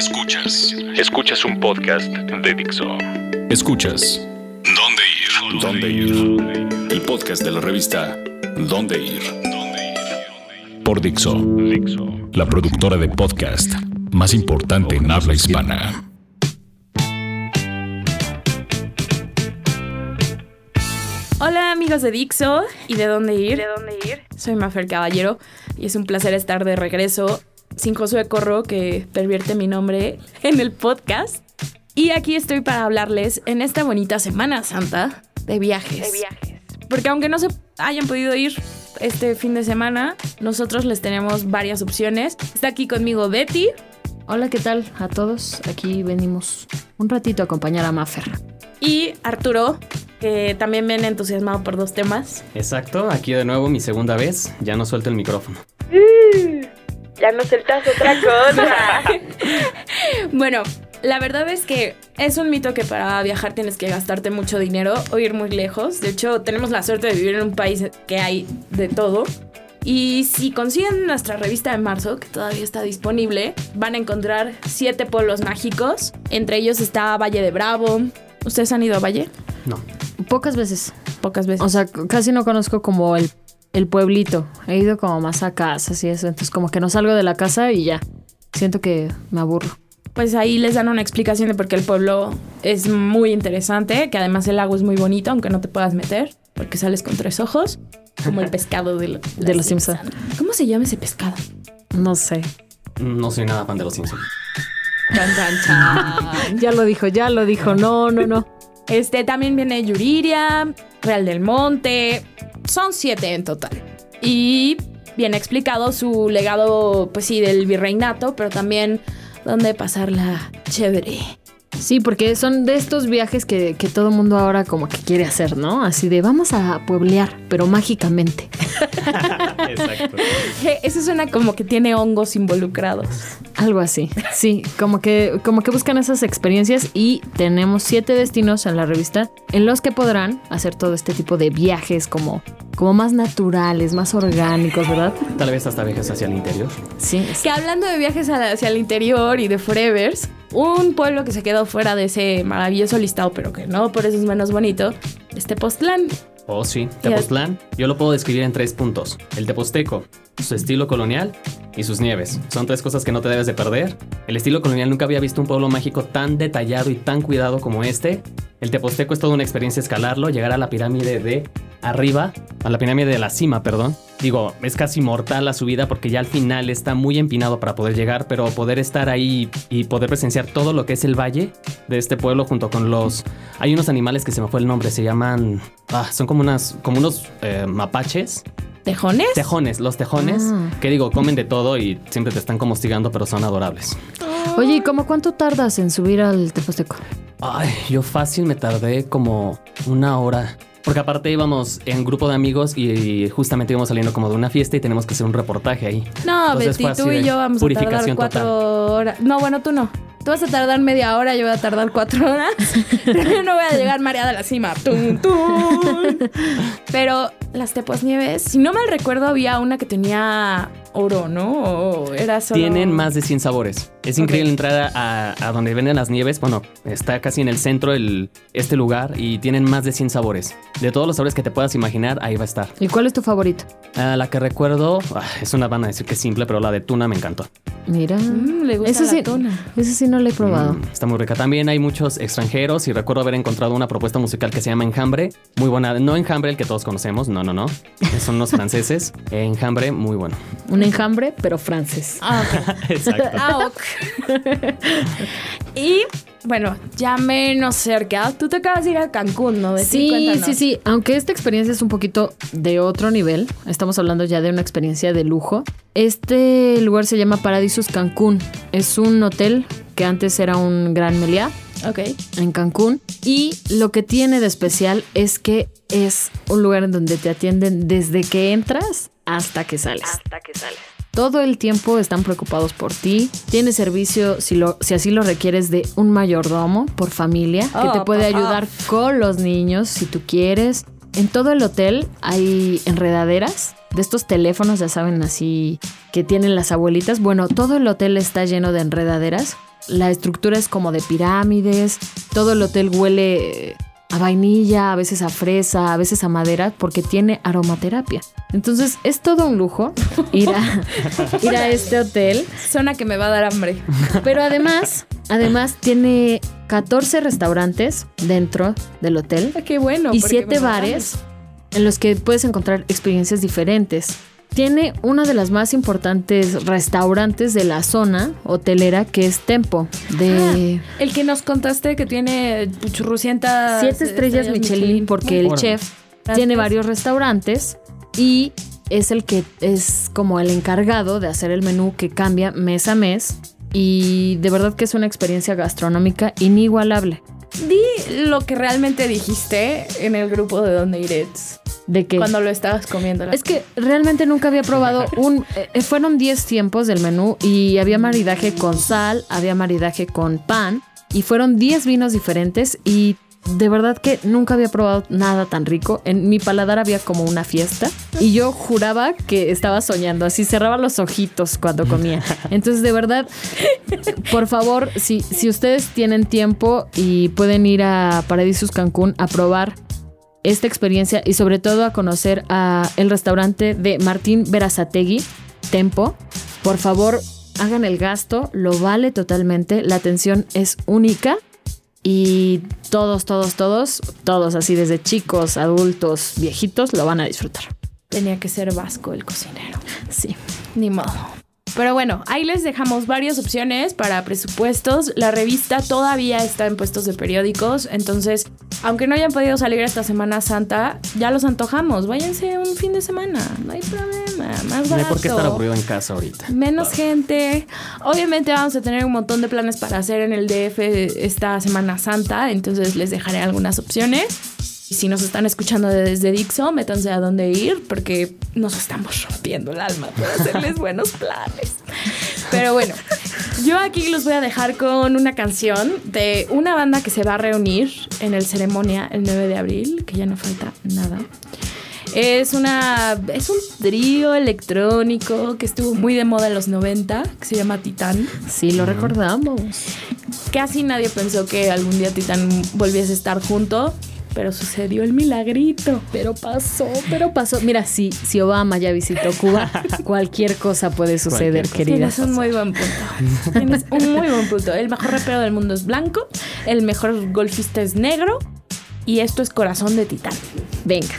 Escuchas. Escuchas un podcast de Dixo. Escuchas. ¿Dónde ir? ¿Dónde ir? El podcast de la revista ¿Dónde ir? Por Dixo. La productora de podcast más importante en habla hispana. Hola amigos de Dixo y de dónde ir. ¿De dónde ir? Soy Mafer Caballero y es un placer estar de regreso sin Josué Corro que pervierte mi nombre en el podcast. Y aquí estoy para hablarles en esta bonita Semana Santa de viajes. De viajes. Porque aunque no se hayan podido ir este fin de semana, nosotros les tenemos varias opciones. Está aquí conmigo Betty. Hola, ¿qué tal a todos? Aquí venimos un ratito a acompañar a Mafer. Y Arturo, que también viene entusiasmado por dos temas. Exacto, aquí de nuevo mi segunda vez, ya no suelto el micrófono. Ya no sueltas otra cosa. Bueno, la verdad es que es un mito que para viajar tienes que gastarte mucho dinero o ir muy lejos. De hecho, tenemos la suerte de vivir en un país que hay de todo. Y si consiguen nuestra revista de marzo, que todavía está disponible, van a encontrar siete pueblos mágicos. Entre ellos está Valle de Bravo. ¿Ustedes han ido a Valle? No. Pocas veces. Pocas veces. O sea, casi no conozco como el, el pueblito. He ido como más a casas y eso. Entonces como que no salgo de la casa y ya. Siento que me aburro. pues ahí les dan una explicación de por qué el pueblo es muy interesante, que además el lago es muy bonito, aunque no te puedas meter, porque sales con tres ojos, como el pescado de, lo- De los Simpson. ¿Cómo se llama ese pescado? No sé. No soy nada fan de los Simpsons. Chan, chan, chan. Ya lo dijo, ya lo dijo. No, no, no. Este también viene Yuriria, Real del Monte. Son siete en total. Y viene explicado su legado, pues sí, del virreinato, pero también donde pasarla chévere. Sí, porque son de estos viajes que, que todo mundo ahora como que quiere hacer, ¿no? Así de vamos a pueblear, pero mágicamente. Exacto. Eso suena como que tiene hongos involucrados. Algo así. Sí, como que, como que buscan esas experiencias y tenemos siete destinos en la revista en los que podrán hacer todo este tipo de viajes como, como más naturales, más orgánicos, ¿verdad? Tal vez hasta viajes hacia el interior. Sí. es- Que hablando de viajes hacia el interior y de forevers, un pueblo que se quedó fuera de ese maravilloso listado, pero que no por eso es menos bonito, es Tepoztlán. Oh, sí. Tepoztlán, yo lo puedo describir en tres puntos. El teposteco, su estilo colonial y sus nieves. Son tres cosas que no te debes de perder. El estilo colonial nunca había visto un pueblo mágico tan detallado y tan cuidado como este. El teposteco es toda una experiencia escalarlo, llegar a la pirámide de arriba, a la pirámide de la cima, perdón. Digo, es casi mortal la subida porque ya al final está muy empinado para poder llegar, pero poder estar ahí y poder presenciar todo lo que es el valle de este pueblo junto con los... Hay unos animales que se me fue el nombre, se llaman... Ah, son como unas... como unos eh, mapaches. ¿Tejones? Tejones, los tejones, Ah. que digo, comen de todo y siempre te están como hostigando, pero son adorables. Oye, ¿y cómo cuánto tardas en subir al Teposteco? Ay, yo fácil me tardé como una hora. Porque aparte íbamos en grupo de amigos y justamente íbamos saliendo como de una fiesta y tenemos que hacer un reportaje ahí. No, Entonces Betty, tú y yo vamos a tardar purificación cuatro total. horas. No, bueno, tú no. Tú vas a tardar media hora, yo voy a tardar cuatro horas. Pero yo no voy a llegar mareada a la cima. Tum, tum. Pero las tepos nieves, si no mal recuerdo, había una que tenía oro, ¿no? O era solo... Tienen más de 100 sabores. Es increíble entrar a, a donde venden las nieves. Bueno, está casi en el centro el, este lugar y tienen más de 100 sabores. De todos los sabores que te puedas imaginar, ahí va a estar. ¿Y cuál es tu favorito? Ah, la que recuerdo, ah, es una van a decir que es simple, pero la de tuna me encantó. Mira. Mm, le gusta Eso la sí, tuna. eso sí no lo he probado. Mm, está muy rica. También hay muchos extranjeros y recuerdo haber encontrado una propuesta musical que se llama Enjambre. Muy buena. No Enjambre, el que todos conocemos. No, no, no. Son unos franceses. Enjambre, muy bueno. Un enjambre, pero francés. Ah, ok. Exacto. Ah, ok. y bueno, ya menos cerca. Tú te acabas de ir a Cancún, ¿no? Sí, sí, sí. Aunque esta experiencia es un poquito de otro nivel, estamos hablando ya de una experiencia de lujo. Este lugar se llama Paradisus Cancún. Es un hotel que antes era un gran meliá Ok. en Cancún. Y lo que tiene de especial es que es un lugar en donde te atienden desde que entras hasta que sales. Hasta que sales. Todo el tiempo están preocupados por ti. Tiene servicio, si, lo, si así lo requieres, de un mayordomo por familia que Oh, te puede papá. ayudar con los niños si tú quieres. En todo el hotel hay enredaderas de estos teléfonos, ya saben, así que tienen las abuelitas. Bueno, todo el hotel está lleno de enredaderas La estructura es como de pirámides. Todo el hotel huele a vainilla, a veces a fresa, a veces a madera, porque tiene aromaterapia. Entonces es todo un lujo ir a, ir a este hotel. Suena que me va a dar hambre. Pero además, además tiene 14 restaurantes dentro del hotel. Qué bueno. Y porque 7 me bares en los que puedes encontrar experiencias diferentes. Tiene una de las más importantes restaurantes de la zona hotelera que es Tempo de Ah, el que nos contaste que tiene churrucientas siete estrellas Michelin porque el chef Gracias. tiene varios restaurantes y es el que es como el encargado de hacer el menú que cambia mes a mes y de verdad que es una experiencia gastronómica inigualable. Di lo que realmente dijiste en el grupo de Donde Irets De que cuando lo estabas comiendo. la- Es que realmente nunca había probado un... eh, fueron 10 tiempos del menú y había maridaje con sal, había maridaje con pan y fueron 10 vinos diferentes y de verdad que nunca había probado nada tan rico. En mi paladar había como una fiesta y yo juraba que estaba soñando, así cerraba los ojitos cuando comía. Entonces de verdad, por favor, si, si ustedes tienen tiempo y pueden ir a Paradisus Cancún a probar esta experiencia y sobre todo a conocer a el restaurante de Martín Berazategui, Tempo. Por favor, hagan el gasto, lo vale totalmente, la atención es única y todos, todos, todos, todos, así desde chicos, adultos, viejitos, lo van a disfrutar. Tenía que ser vasco el cocinero. Sí. Ni modo. Pero bueno, ahí les dejamos varias opciones para presupuestos. La revista todavía está en puestos de periódicos, entonces, aunque no hayan podido salir esta Semana Santa, ya los antojamos. Váyanse un fin de semana, no hay problema, más barato. No hay por qué estar aburrido en casa ahorita. Menos gente. Obviamente vamos a tener un montón de planes para hacer en el DF esta Semana Santa, entonces les dejaré algunas opciones. Y si nos están escuchando desde Dixo, métanse a dónde ir porque nos estamos rompiendo el alma por hacerles buenos planes. Pero bueno, yo aquí los voy a dejar con una canción de una banda que se va a reunir en el ceremonia el 9 de abril, que ya no falta nada. Es una es un trío electrónico que estuvo muy de moda en los 90, que se llama Titán. Sí, lo recordamos. Casi nadie pensó que algún día Titán volviese a estar junto, pero sucedió el milagrito. Pero pasó, pero pasó. Mira, si, si Obama ya visitó Cuba, cualquier cosa puede suceder, cosa. querida. Tienes un muy buen punto. Tienes un muy buen punto. El mejor rapero del mundo es blanco, el mejor golfista es negro y esto es Corazón de Titán. Venga.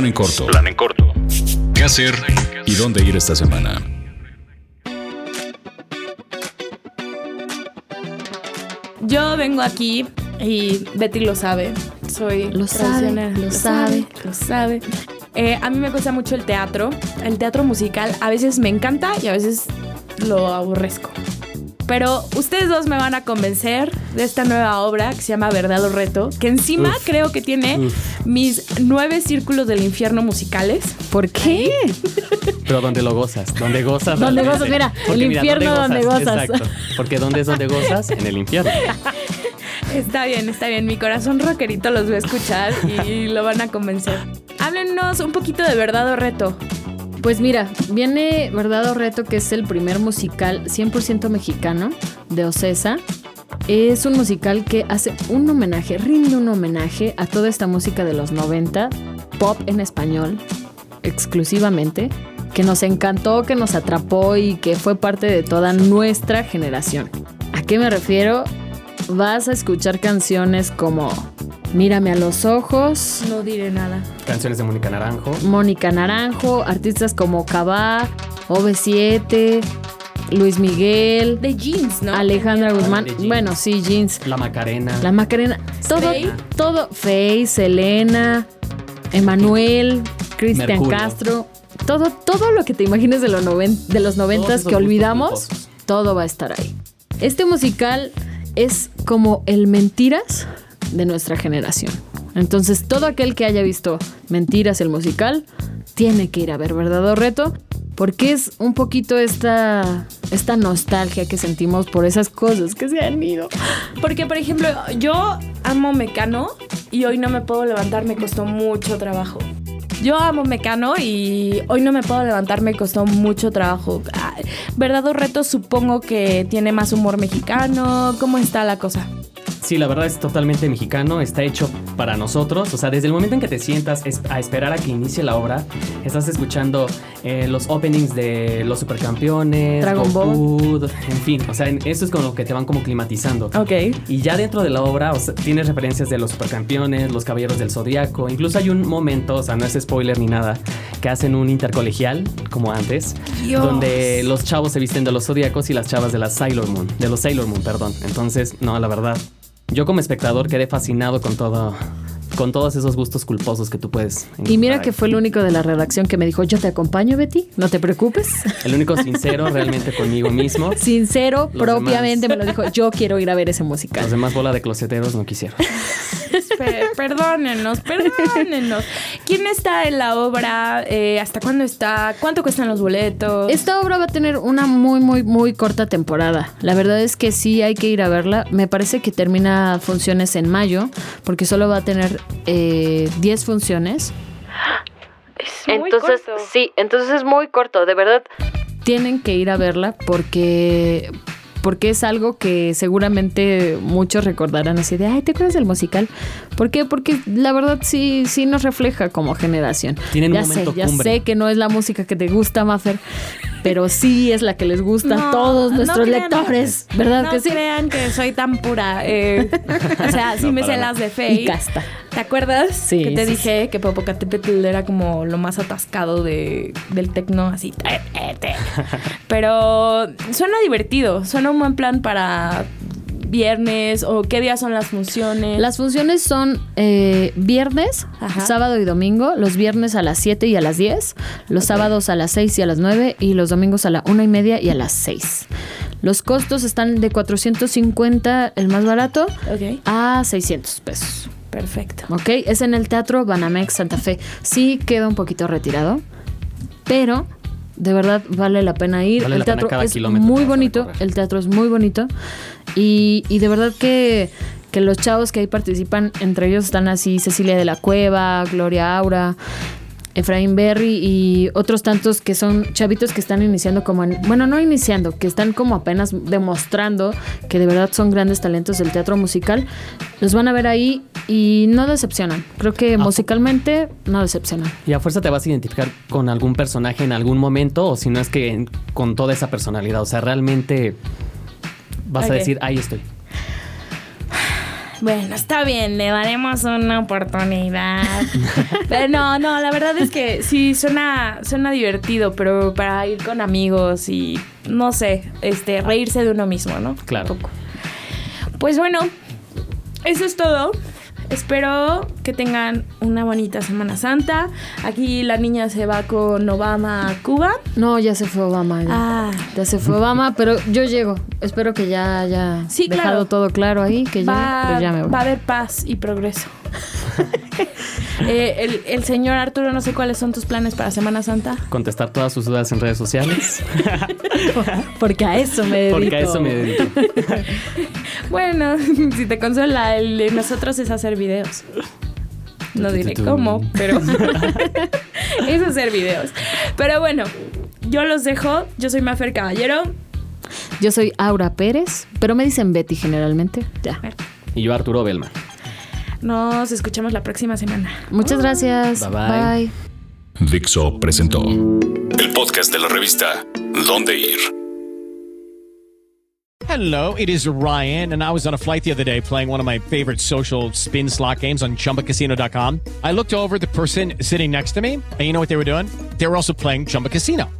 Plan en corto. Plan en corto. ¿Qué hacer y dónde ir esta semana? Yo vengo aquí y Betty lo sabe. Soy Lo sabe, lo sabe. lo sabe. Eh, a mí me gusta mucho el teatro. El teatro musical a veces me encanta y a veces lo aborrezco. Pero ustedes dos me van a convencer de esta nueva obra que se llama Verdad o Reto, que encima Uf. creo que tiene Uf. mis nueve círculos del infierno musicales. ¿Por qué? Pero donde lo gozas, donde gozas. Donde gozas, mira, Porque el infierno donde gozas. Exacto. Porque ¿dónde es donde gozas? En el infierno. Está bien, está bien. Mi corazón rockerito los va a escuchar y lo van a convencer. Háblenos un poquito de Verdad o Reto. Pues mira, viene Verdad o Reto, que es el primer musical 100% mexicano de Ocesa. Es un musical que hace un homenaje, rinde un homenaje a toda esta música de los 90, pop en español, exclusivamente, que nos encantó, que nos atrapó y que fue parte de toda nuestra generación. ¿A qué me refiero? Vas a escuchar canciones como Mírame a los ojos, No diré nada. Canciones de Mónica Naranjo. Mónica Naranjo, artistas como Cabá, OV7, Luis Miguel, De jeans, ¿no? Alejandra Guzmán. Bueno, sí, Jeans. La Macarena. La Macarena. Todo, Faye. todo. Faye, Selena, Emanuel, Cristian. Castro. Todo, todo lo que te imagines de los, noven- de los noventas que olvidamos, todo va a estar ahí. Este musical es como el mentiras de nuestra generación. Entonces, todo aquel que haya visto Mentiras el musical tiene que ir a ver Verdad o Reto, porque es un poquito esta, esta nostalgia que sentimos por esas cosas que se han ido. Porque, por ejemplo, yo amo Mecano y hoy no me puedo levantar, me costó mucho trabajo. Yo amo Mecano y hoy no me puedo levantar, me costó mucho trabajo. Ah, ¿Verdad o reto? Supongo que tiene más humor mexicano. ¿Cómo está la cosa? Sí, la verdad es totalmente mexicano, está hecho para nosotros. O sea, desde el momento en que te sientas a esperar a que inicie la obra, estás escuchando eh, los openings de los supercampeones, Dragon Ball. En fin. O sea, eso es con lo que te van como climatizando. Ok. Y ya dentro de la obra, o sea, tienes referencias de los supercampeones, los caballeros del zodiaco. Incluso hay un momento, o sea, no es spoiler ni nada, que hacen un intercolegial, como antes, Dios. donde los chavos se visten de los zodiacos y las chavas de las Sailor Moon, de los Sailor Moon, perdón. Entonces, no, la verdad, yo como espectador quedé fascinado con todo, con todos esos gustos culposos que tú puedes. Y mira que fue el único de la redacción que me dijo, yo te acompaño, Betty, no te preocupes. el único sincero realmente conmigo mismo. Sincero, Los propiamente demás. me lo dijo, yo quiero ir a ver ese musical. Los demás bola de closeteros no quisieron. Pe- perdónenos, perdónenos. ¿Quién está en la obra? Eh, ¿Hasta cuándo está? ¿Cuánto cuestan los boletos? Esta obra va a tener una muy, muy, muy corta temporada. La verdad es que sí hay que ir a verla. Me parece que termina funciones en mayo, porque solo va a tener eh, 10 funciones. Es muy corto. sí, entonces es muy corto, de verdad. Tienen que ir a verla porque porque es algo que seguramente muchos recordarán así de, ay, ¿te acuerdas del musical? ¿Por qué? Porque la verdad sí, sí nos refleja como generación. Tienen un ya sé, ya cumbre. sé que no es la música que te gusta, Maffer, pero sí es la que les gusta a todos no nuestros crean- lectores, ¿verdad no que sí? crean que soy tan pura. eh, o sea, sí No, me sé las de Faye. Y casta. ¿Te acuerdas? Sí, Que te sí, dije que Popocatépetl era como lo más atascado de, del tecno, así. Pero suena divertido. Suena un buen plan para viernes o qué días son las funciones. Las funciones son eh, viernes, Ajá. sábado y domingo. Los viernes a las 7 y a las 10. Los sábados a las 6 y a las 9. Y los domingos a la 1 y media y a las 6. Los costos están de 450, el más barato, a 600 pesos. perfecto. ¿Ok? Es en el Teatro Banamex Santa Fe. Sí queda un poquito retirado, pero de verdad vale la pena ir. Vale el teatro es muy bonito. El teatro es muy bonito. Y, y de verdad que, que los chavos que ahí participan, entre ellos están así Cecilia de la Cueva, Gloria Aura. Efraín Berry y otros tantos que son chavitos que están iniciando como en, bueno, no iniciando, que están como apenas demostrando que de verdad son grandes talentos del teatro musical. Los van a ver ahí y no decepcionan. Creo que musicalmente no decepcionan. Y a fuerza te vas a identificar con algún personaje en algún momento, o si no es que en- con toda esa personalidad. O sea, realmente vas a decir, ahí estoy. Bueno, está bien, le daremos una oportunidad. pero no, no, la verdad es que sí, suena, suena divertido, pero para ir con amigos y, no sé, este, reírse de uno mismo, ¿no? Claro. Pues bueno, eso es todo. Espero que tengan una bonita Semana Santa. Aquí la niña se va con Obama a Cuba. No, ya se fue Obama. Ya, Ah, Ya se fue Obama, pero yo llego. Espero que ya haya Sí, dejado claro. todo claro ahí, que ya, va, pero ya me voy. va a haber paz y progreso. Eh, el, el señor Arturo, no sé cuáles son tus planes para Semana Santa. Contestar todas sus dudas en redes sociales. Porque a eso me dedico. Porque a eso me dedico. Bueno, si te consuela, el de nosotros es hacer videos. No diré cómo, pero es hacer videos. Pero bueno, yo los dejo. Yo soy Mafer Caballero. Yo soy Aura Pérez, pero me dicen Betty generalmente. Ya. Y yo, Arturo Belman. Nos escuchamos la próxima semana. Muchas gracias. Bye, bye. bye. Dixo presentó el podcast de la revista Dónde Ir. Hello, it is Ryan, and I was on a flight the other day playing one of my favorite social spin slot games on chumbacasino.com. I looked over at the person sitting next to me, and you know what they were doing? They were also playing Chumba Casino.